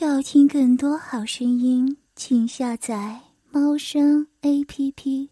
要听更多好声音，请下载猫声 A P P。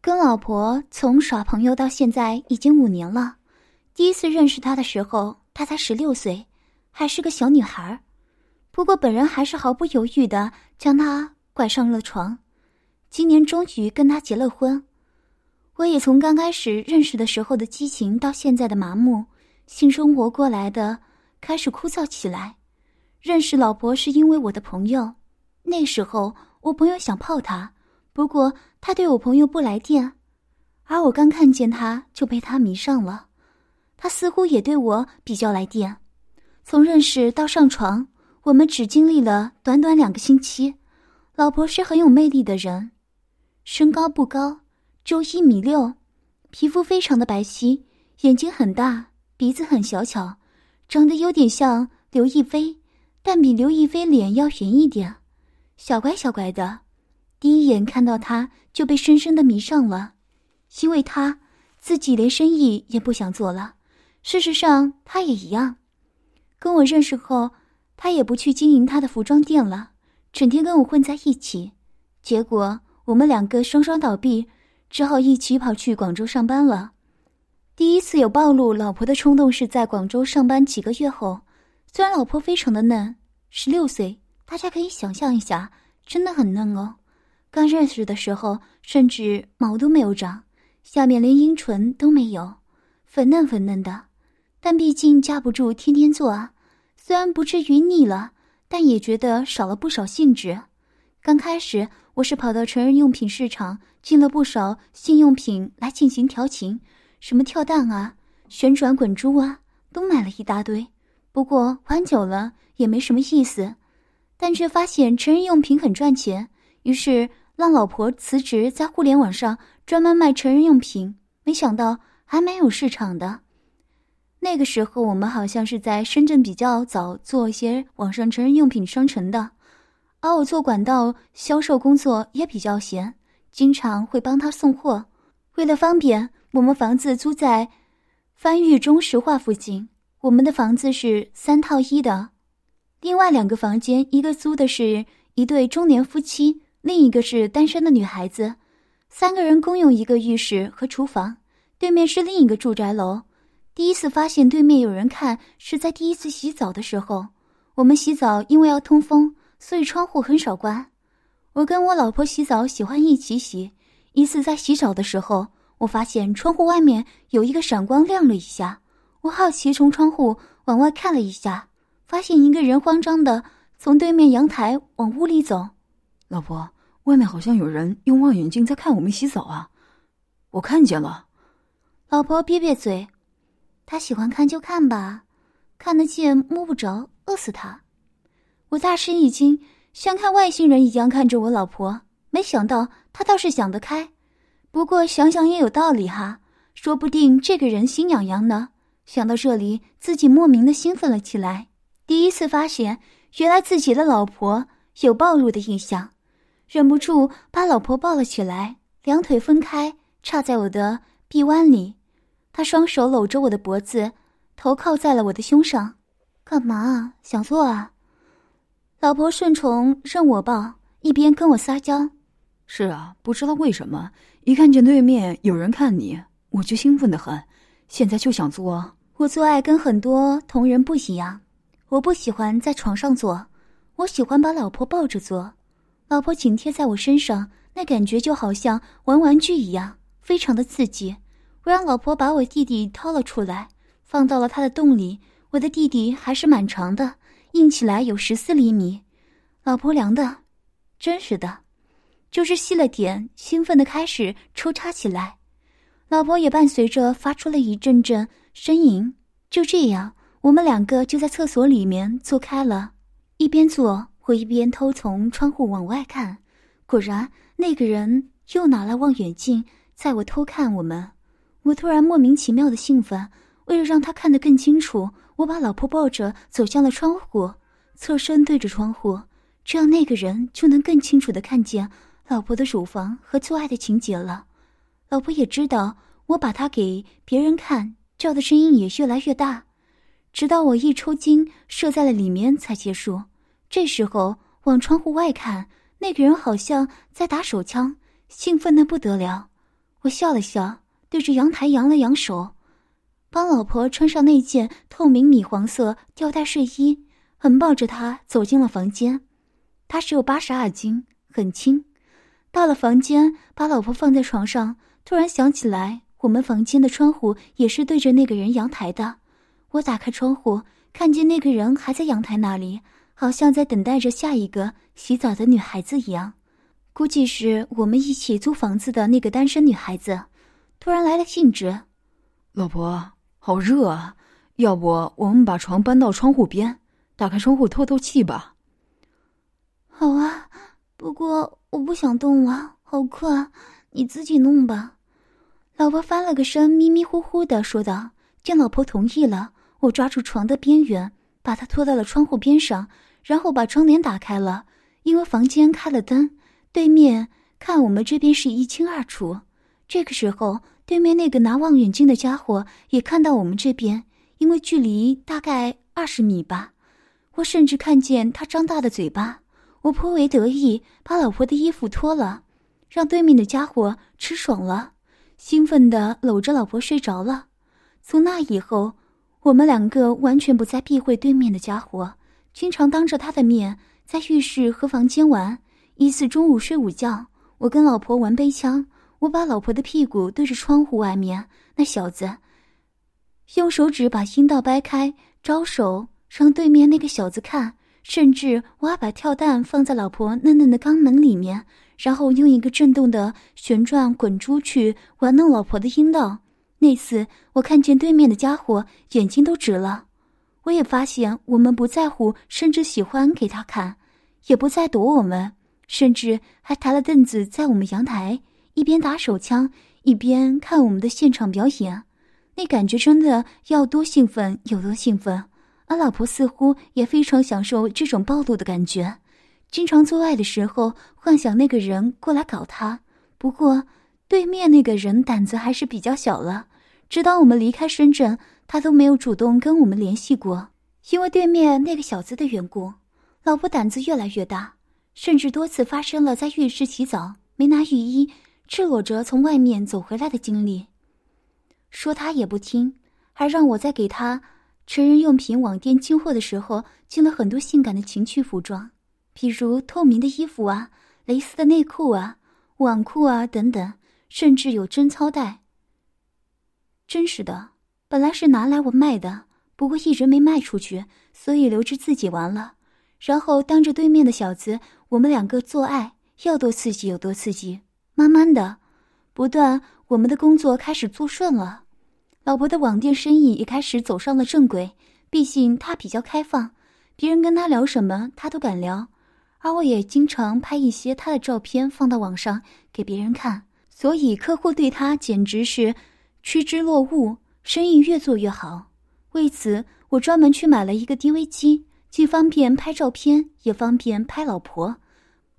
跟老婆从耍朋友到现在已经五年了。第一次认识她的时候，她才十六岁，还是个小女孩。不过本人还是毫不犹豫的将她拐上了床。今年终于跟她结了婚。我也从刚开始认识的时候的激情，到现在的麻木，性生活过来的开始枯燥起来。认识老婆是因为我的朋友，那时候我朋友想泡她，不过他对我朋友不来电，而我刚看见他就被他迷上了，他似乎也对我比较来电。从认识到上床，我们只经历了短短两个星期。老婆是很有魅力的人，身高不高，就一米六，皮肤非常的白皙，眼睛很大，鼻子很小巧，长得有点像刘亦菲。但比刘亦菲脸要圆一点，小乖小乖的。第一眼看到她就被深深的迷上了，因为她自己连生意也不想做了。事实上，她也一样。跟我认识后，他也不去经营他的服装店了，整天跟我混在一起。结果我们两个双双倒闭，只好一起跑去广州上班了。第一次有暴露老婆的冲动是在广州上班几个月后。虽然老婆非常的嫩，十六岁，大家可以想象一下，真的很嫩哦。刚认识的时候，甚至毛都没有长，下面连阴唇都没有，粉嫩粉嫩的。但毕竟架不住天天做啊，虽然不至于腻了，但也觉得少了不少兴致。刚开始我是跑到成人用品市场，进了不少性用品来进行调情，什么跳蛋啊、旋转滚珠啊，都买了一大堆。不过玩久了也没什么意思，但却发现成人用品很赚钱，于是让老婆辞职，在互联网上专门卖成人用品。没想到还蛮有市场的。那个时候我们好像是在深圳比较早做一些网上成人用品商城的，而我做管道销售工作也比较闲，经常会帮他送货。为了方便，我们房子租在番禺中石化附近。我们的房子是三套一的，另外两个房间，一个租的是一对中年夫妻，另一个是单身的女孩子，三个人共用一个浴室和厨房。对面是另一个住宅楼。第一次发现对面有人看，是在第一次洗澡的时候。我们洗澡因为要通风，所以窗户很少关。我跟我老婆洗澡喜欢一起洗。一次在洗澡的时候，我发现窗户外面有一个闪光亮了一下。我好奇，从窗户往外看了一下，发现一个人慌张的从对面阳台往屋里走。老婆，外面好像有人用望远镜在看我们洗澡啊！我看见了。老婆瘪瘪嘴，他喜欢看就看吧，看得见摸不着，饿死他。我大吃一惊，像看外星人一样看着我老婆，没想到他倒是想得开。不过想想也有道理哈，说不定这个人心痒痒呢。想到这里，自己莫名的兴奋了起来。第一次发现，原来自己的老婆有暴露的印象，忍不住把老婆抱了起来，两腿分开插在我的臂弯里。他双手搂着我的脖子，头靠在了我的胸上。干嘛？想做啊？老婆顺从，任我抱，一边跟我撒娇。是啊，不知道为什么，一看见对面有人看你，我就兴奋的很。现在就想做，我做爱跟很多同人不一样，我不喜欢在床上做，我喜欢把老婆抱着做，老婆紧贴在我身上，那感觉就好像玩玩具一样，非常的刺激。我让老婆把我弟弟掏了出来，放到了他的洞里。我的弟弟还是蛮长的，硬起来有十四厘米。老婆量的，真实的，就是细了点，兴奋的开始抽插起来。老婆也伴随着发出了一阵阵呻吟。就这样，我们两个就在厕所里面坐开了，一边坐，我一边偷从窗户往外看。果然，那个人又拿了望远镜，在我偷看我们。我突然莫名其妙的兴奋，为了让他看得更清楚，我把老婆抱着走向了窗户，侧身对着窗户，这样那个人就能更清楚的看见老婆的乳房和做爱的情节了。老婆也知道我把它给别人看，叫的声音也越来越大，直到我一抽筋射在了里面才结束。这时候往窗户外看，那个人好像在打手枪，兴奋的不得了。我笑了笑，对着阳台扬了扬手，帮老婆穿上那件透明米黄色吊带睡衣，很抱着她走进了房间。她只有八十二斤，很轻。到了房间，把老婆放在床上，突然想起来，我们房间的窗户也是对着那个人阳台的。我打开窗户，看见那个人还在阳台那里，好像在等待着下一个洗澡的女孩子一样。估计是我们一起租房子的那个单身女孩子，突然来了兴致。老婆，好热啊！要不我们把床搬到窗户边，打开窗户透透气吧？好啊，不过我不想动了，好困，你自己弄吧。老婆翻了个身，迷迷糊糊的说道。见老婆同意了，我抓住床的边缘，把她拖到了窗户边上，然后把窗帘打开了。因为房间开了灯，对面看我们这边是一清二楚。这个时候，对面那个拿望远镜的家伙也看到我们这边，因为距离大概二十米吧。我甚至看见他张大的嘴巴。我颇为得意，把老婆的衣服脱了，让对面的家伙吃爽了，兴奋地搂着老婆睡着了。从那以后，我们两个完全不再避讳对面的家伙，经常当着他的面在浴室和房间玩。一次中午睡午觉，我跟老婆玩背枪，我把老婆的屁股对着窗户外面，那小子用手指把阴道掰开，招手让对面那个小子看。甚至我还把跳蛋放在老婆嫩嫩的肛门里面，然后用一个震动的旋转滚珠去玩弄老婆的阴道。那次我看见对面的家伙眼睛都直了，我也发现我们不在乎，甚至喜欢给他看，也不再躲我们，甚至还抬了凳子在我们阳台，一边打手枪一边看我们的现场表演。那感觉真的要多兴奋有多兴奋。而老婆似乎也非常享受这种暴露的感觉，经常做爱的时候幻想那个人过来搞她。不过，对面那个人胆子还是比较小了。直到我们离开深圳，他都没有主动跟我们联系过。因为对面那个小子的缘故，老婆胆子越来越大，甚至多次发生了在浴室洗澡没拿浴衣，赤裸着从外面走回来的经历。说他也不听，还让我在给他。成人用品网店进货的时候，进了很多性感的情趣服装，比如透明的衣服啊、蕾丝的内裤啊、网裤啊等等，甚至有贞操带。真是的，本来是拿来我卖的，不过一直没卖出去，所以留着自己玩了。然后当着对面的小子，我们两个做爱，要多刺激有多刺激。慢慢的，不断，我们的工作开始做顺了。老婆的网店生意也开始走上了正轨，毕竟她比较开放，别人跟她聊什么，她都敢聊。而我也经常拍一些他的照片放到网上给别人看，所以客户对他简直是趋之若鹜，生意越做越好。为此，我专门去买了一个 DV 机，既方便拍照片，也方便拍老婆。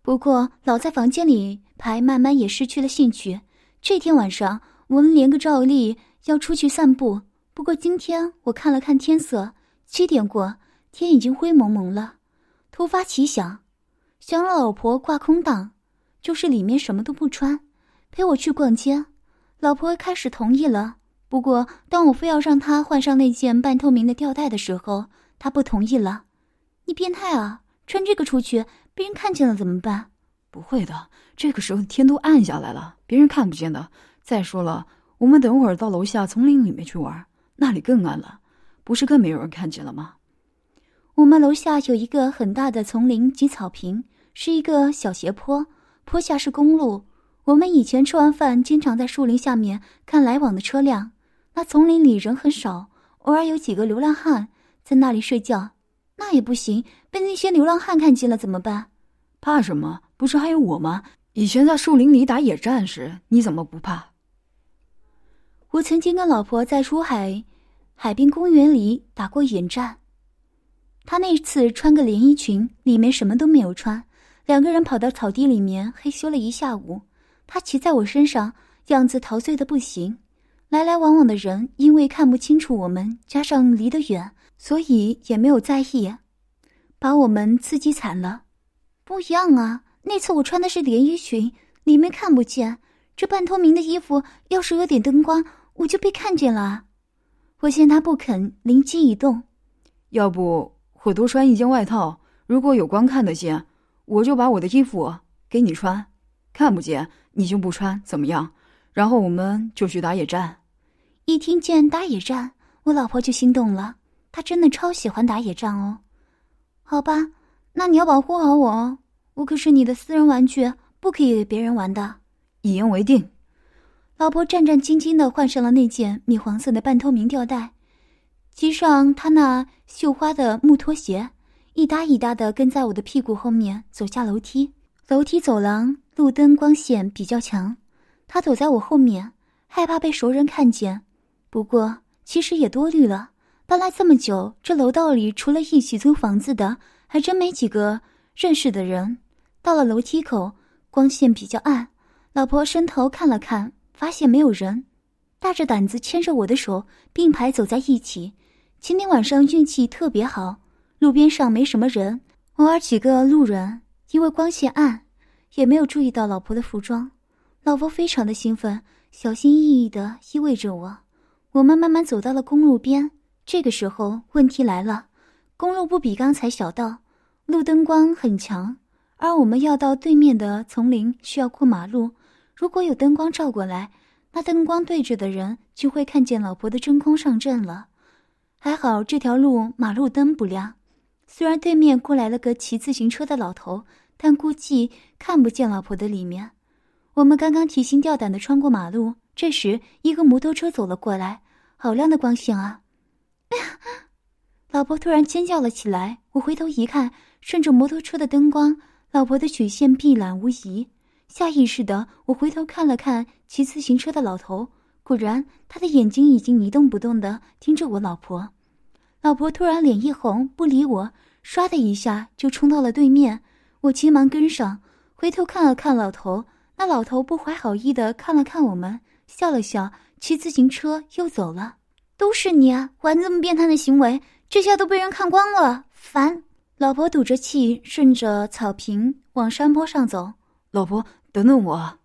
不过，老在房间里拍，慢慢也失去了兴趣。这天晚上，我们连个照例。要出去散步，不过今天我看了看天色，七点过，天已经灰蒙蒙了。突发奇想，想老婆挂空档，就是里面什么都不穿，陪我去逛街。老婆开始同意了，不过当我非要让她换上那件半透明的吊带的时候，她不同意了。你变态啊！穿这个出去，别人看见了怎么办？不会的，这个时候天都暗下来了，别人看不见的。再说了。我们等会儿到楼下丛林里面去玩，那里更暗了，不是更没有人看见了吗？我们楼下有一个很大的丛林及草坪，是一个小斜坡，坡下是公路。我们以前吃完饭，经常在树林下面看来往的车辆。那丛林里人很少，偶尔有几个流浪汉在那里睡觉，那也不行，被那些流浪汉看见了怎么办？怕什么？不是还有我吗？以前在树林里打野战时，你怎么不怕？我曾经跟老婆在珠海海滨公园里打过野战。她那次穿个连衣裙，里面什么都没有穿，两个人跑到草地里面嘿咻了一下午。他骑在我身上，样子陶醉的不行。来来往往的人因为看不清楚我们，加上离得远，所以也没有在意。把我们刺激惨了。不一样啊，那次我穿的是连衣裙，里面看不见。这半透明的衣服，要是有点灯光，我就被看见了。我见他不肯，灵机一动，要不我多穿一件外套，如果有光看得见，我就把我的衣服给你穿，看不见你就不穿，怎么样？然后我们就去打野战。一听见打野战，我老婆就心动了，她真的超喜欢打野战哦。好吧，那你要保护好我哦，我可是你的私人玩具，不可以给别人玩的。一言为定。老婆战战兢兢的换上了那件米黄色的半透明吊带，系上她那绣花的木拖鞋，一搭一搭的跟在我的屁股后面走下楼梯。楼梯走廊路灯光线比较强，他走在我后面，害怕被熟人看见。不过其实也多虑了，搬来这么久，这楼道里除了一起租房子的，还真没几个认识的人。到了楼梯口，光线比较暗。老婆伸头看了看，发现没有人，大着胆子牵着我的手并排走在一起。今天晚上运气特别好，路边上没什么人，偶尔几个路人，因为光线暗，也没有注意到老婆的服装。老婆非常的兴奋，小心翼翼地依偎着我。我们慢慢走到了公路边。这个时候，问题来了，公路不比刚才小道，路灯光很强，而我们要到对面的丛林，需要过马路。如果有灯光照过来，那灯光对着的人就会看见老婆的真空上阵了。还好这条路马路灯不亮，虽然对面过来了个骑自行车的老头，但估计看不见老婆的里面。我们刚刚提心吊胆的穿过马路，这时一个摩托车走了过来，好亮的光线啊！老婆突然尖叫了起来。我回头一看，顺着摩托车的灯光，老婆的曲线碧蓝无遗。下意识的，我回头看了看骑自行车的老头，果然，他的眼睛已经一动不动的盯着我老婆。老婆突然脸一红，不理我，唰的一下就冲到了对面。我急忙跟上，回头看了看老头，那老头不怀好意的看了看我们，笑了笑，骑自行车又走了。都是你啊，玩这么变态的行为，这下都被人看光了，烦！老婆赌着气，顺着草坪往山坡上走。老婆。等等我，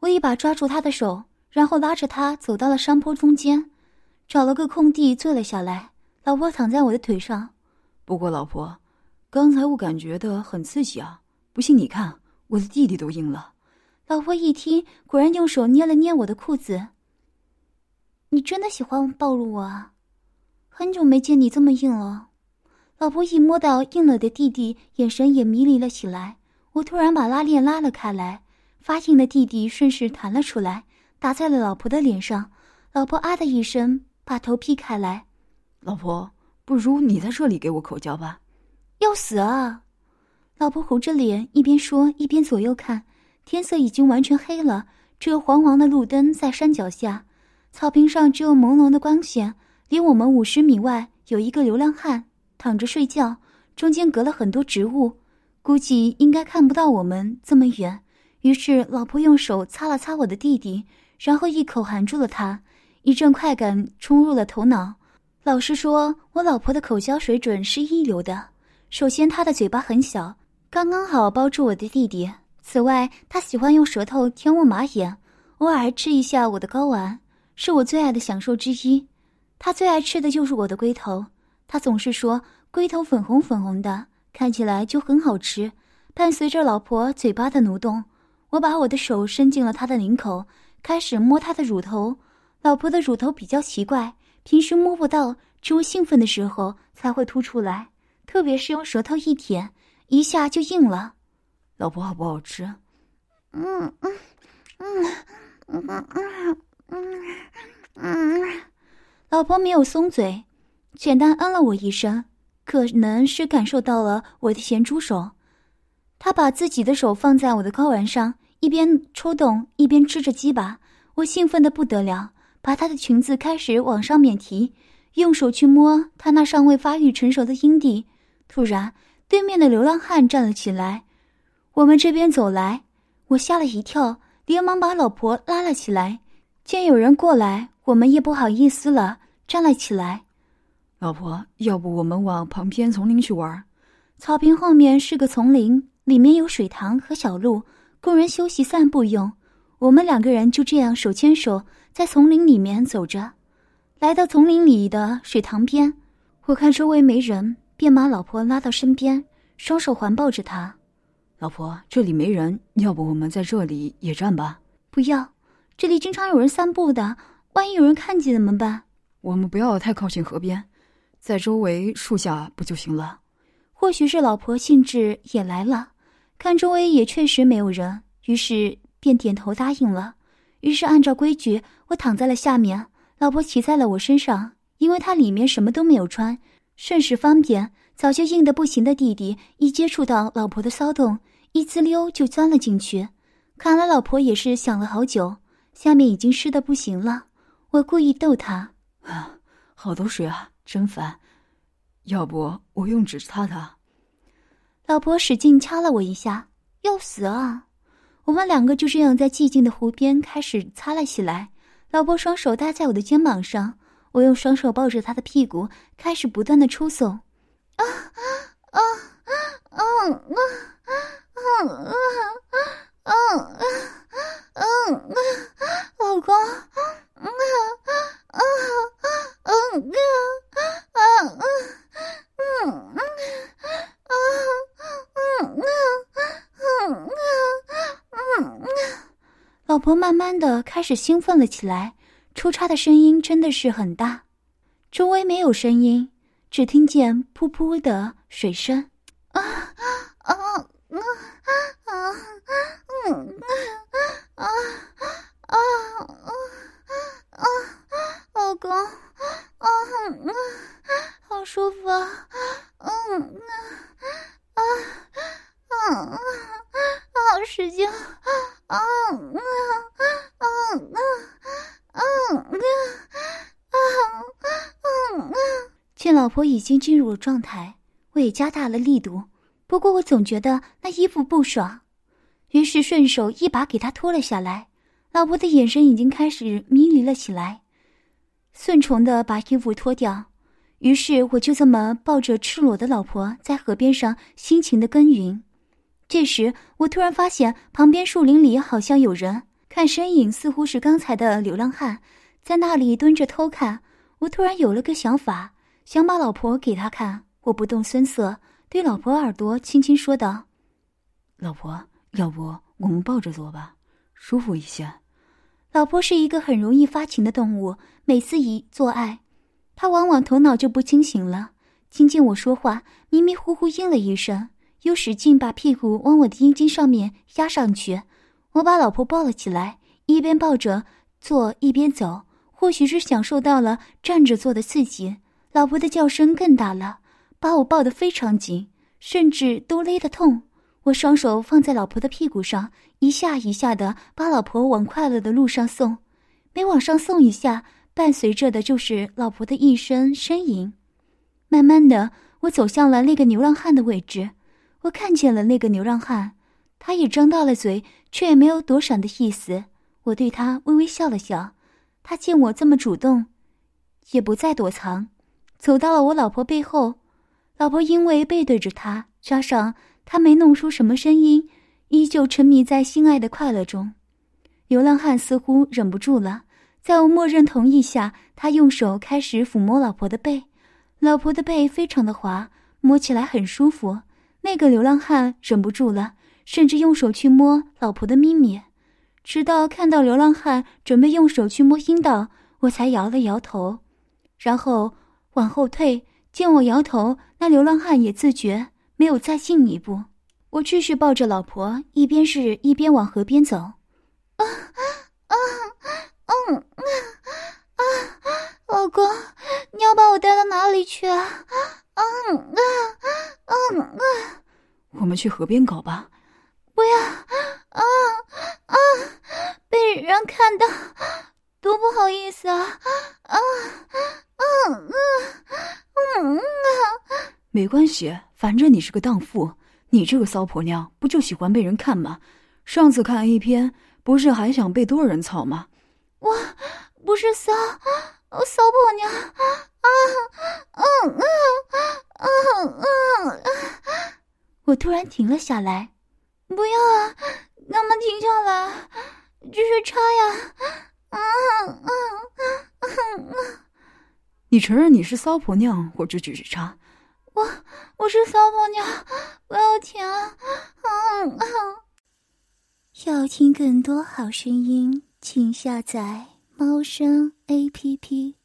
我一把抓住他的手，然后拉着他走到了山坡中间，找了个空地坐了下来。老婆躺在我的腿上。不过，老婆，刚才我感觉的很刺激啊！不信你看，我的弟弟都硬了。老婆一听，果然用手捏了捏我的裤子。你真的喜欢暴露我啊？很久没见你这么硬了。老婆一摸到硬了的弟弟，眼神也迷离了起来。我突然把拉链拉了开来。发硬的弟弟顺势弹了出来，打在了老婆的脸上。老婆啊的一声，把头劈开来。老婆，不如你在这里给我口交吧。要死啊！老婆红着脸，一边说一边左右看。天色已经完全黑了，只有黄黄的路灯在山脚下。草坪上只有朦胧的光线。离我们五十米外有一个流浪汉躺着睡觉，中间隔了很多植物，估计应该看不到我们这么远。于是，老婆用手擦了擦我的弟弟，然后一口含住了他。一阵快感冲入了头脑。老实说，我老婆的口交水准是一流的。首先，她的嘴巴很小，刚刚好包住我的弟弟。此外，她喜欢用舌头舔我马眼，偶尔还吃一下我的睾丸，是我最爱的享受之一。她最爱吃的就是我的龟头，她总是说龟头粉红粉红的，看起来就很好吃。伴随着老婆嘴巴的蠕动。我把我的手伸进了她的领口，开始摸她的乳头。老婆的乳头比较奇怪，平时摸不到，只有兴奋的时候才会凸出来，特别是用舌头一舔，一下就硬了。老婆好不好吃？嗯嗯嗯嗯嗯嗯嗯。老婆没有松嘴，简单嗯了我一声，可能是感受到了我的咸猪手，她把自己的手放在我的睾丸上。一边抽动一边吃着鸡巴，我兴奋的不得了，把她的裙子开始往上面提，用手去摸她那尚未发育成熟的阴蒂。突然，对面的流浪汉站了起来，我们这边走来，我吓了一跳，连忙把老婆拉了起来。见有人过来，我们也不好意思了，站了起来。老婆，要不我们往旁边丛林去玩？草坪后面是个丛林，里面有水塘和小路，供人休息散步用。我们两个人就这样手牵手在丛林里面走着，来到丛林里的水塘边，我看周围没人，便把老婆拉到身边，双手环抱着她。老婆，这里没人，要不我们在这里野战吧？不要，这里经常有人散步的，万一有人看见怎么办？我们不要太靠近河边，在周围树下不就行了？或许是老婆兴致也来了，看周围也确实没有人，于是。便点头答应了，于是按照规矩，我躺在了下面，老婆骑在了我身上，因为她里面什么都没有穿，甚是方便。早就硬得不行的弟弟，一接触到老婆的骚动，一滋溜就钻了进去。看来老婆也是想了好久，下面已经湿的不行了。我故意逗她：“啊，好多水啊，真烦。要不我用纸擦擦？”老婆使劲掐了我一下，要死啊！我们两个就这样在寂静的湖边开始擦了起来。老婆双手搭在我的肩膀上，我用双手抱着她的屁股，开始不断的抽送。啊啊啊啊啊啊啊啊啊！老公，啊啊啊啊啊啊啊！嗯嗯啊嗯嗯嗯嗯，老婆慢慢的开始兴奋了起来，出插的声音真的是很大，周围没有声音，只听见噗噗的水声。啊啊啊啊啊啊啊啊啊，老公，啊啊啊啊，好舒服啊啊啊啊啊，好使劲啊啊啊啊啊啊啊啊啊啊，见老婆已经进入了状态，我也加大了力度。不过我总觉得那衣服不爽，于是顺手一把给她脱了下来。老婆的眼神已经开始迷离了起来，顺从的把衣服脱掉。于是我就这么抱着赤裸的老婆在河边上辛勤的耕耘。这时，我突然发现旁边树林里好像有人，看身影似乎是刚才的流浪汉，在那里蹲着偷看。我突然有了个想法，想把老婆给他看。我不动声色，对老婆耳朵轻轻说道：“老婆，要不我们抱着坐吧，舒服一些。”老婆是一个很容易发情的动物，每次一做爱，她往往头脑就不清醒了，听见我说话，迷迷糊糊应了一声。又使劲把屁股往我的阴茎上面压上去，我把老婆抱了起来，一边抱着坐一边走。或许是享受到了站着坐的刺激，老婆的叫声更大了，把我抱得非常紧，甚至都勒得痛。我双手放在老婆的屁股上，一下一下的把老婆往快乐的路上送。每往上送一下，伴随着的就是老婆的一声呻吟。慢慢的，我走向了那个流浪汉的位置。我看见了那个流浪汉，他也张大了嘴，却也没有躲闪的意思。我对他微微笑了笑，他见我这么主动，也不再躲藏，走到了我老婆背后。老婆因为背对着他，加上他没弄出什么声音，依旧沉迷在心爱的快乐中。流浪汉似乎忍不住了，在我默认同意下，他用手开始抚摸老婆的背，老婆的背非常的滑，摸起来很舒服。那个流浪汉忍不住了，甚至用手去摸老婆的咪咪，直到看到流浪汉准备用手去摸阴道，我才摇了摇头，然后往后退。见我摇头，那流浪汉也自觉，没有再进一步。我继续抱着老婆，一边是一边往河边走。啊啊啊啊啊！老公，你要把我带到哪里去啊？嗯啊嗯啊！我们去河边搞吧。不要啊啊！被人看到，多不好意思啊！啊嗯嗯嗯啊！没关系，反正你是个荡妇，你这个骚婆娘不就喜欢被人看吗？上次看 A 片，不是还想被多人操吗？我不是骚，骚婆娘。啊啊，嗯嗯嗯嗯，我突然停了下来，不要啊，干嘛停下来？继续插呀，嗯嗯嗯嗯。你承认你是骚婆娘，我就继续插。我我是骚婆娘，不要停！嗯嗯。要听更多好声音，请下载猫声 A P P。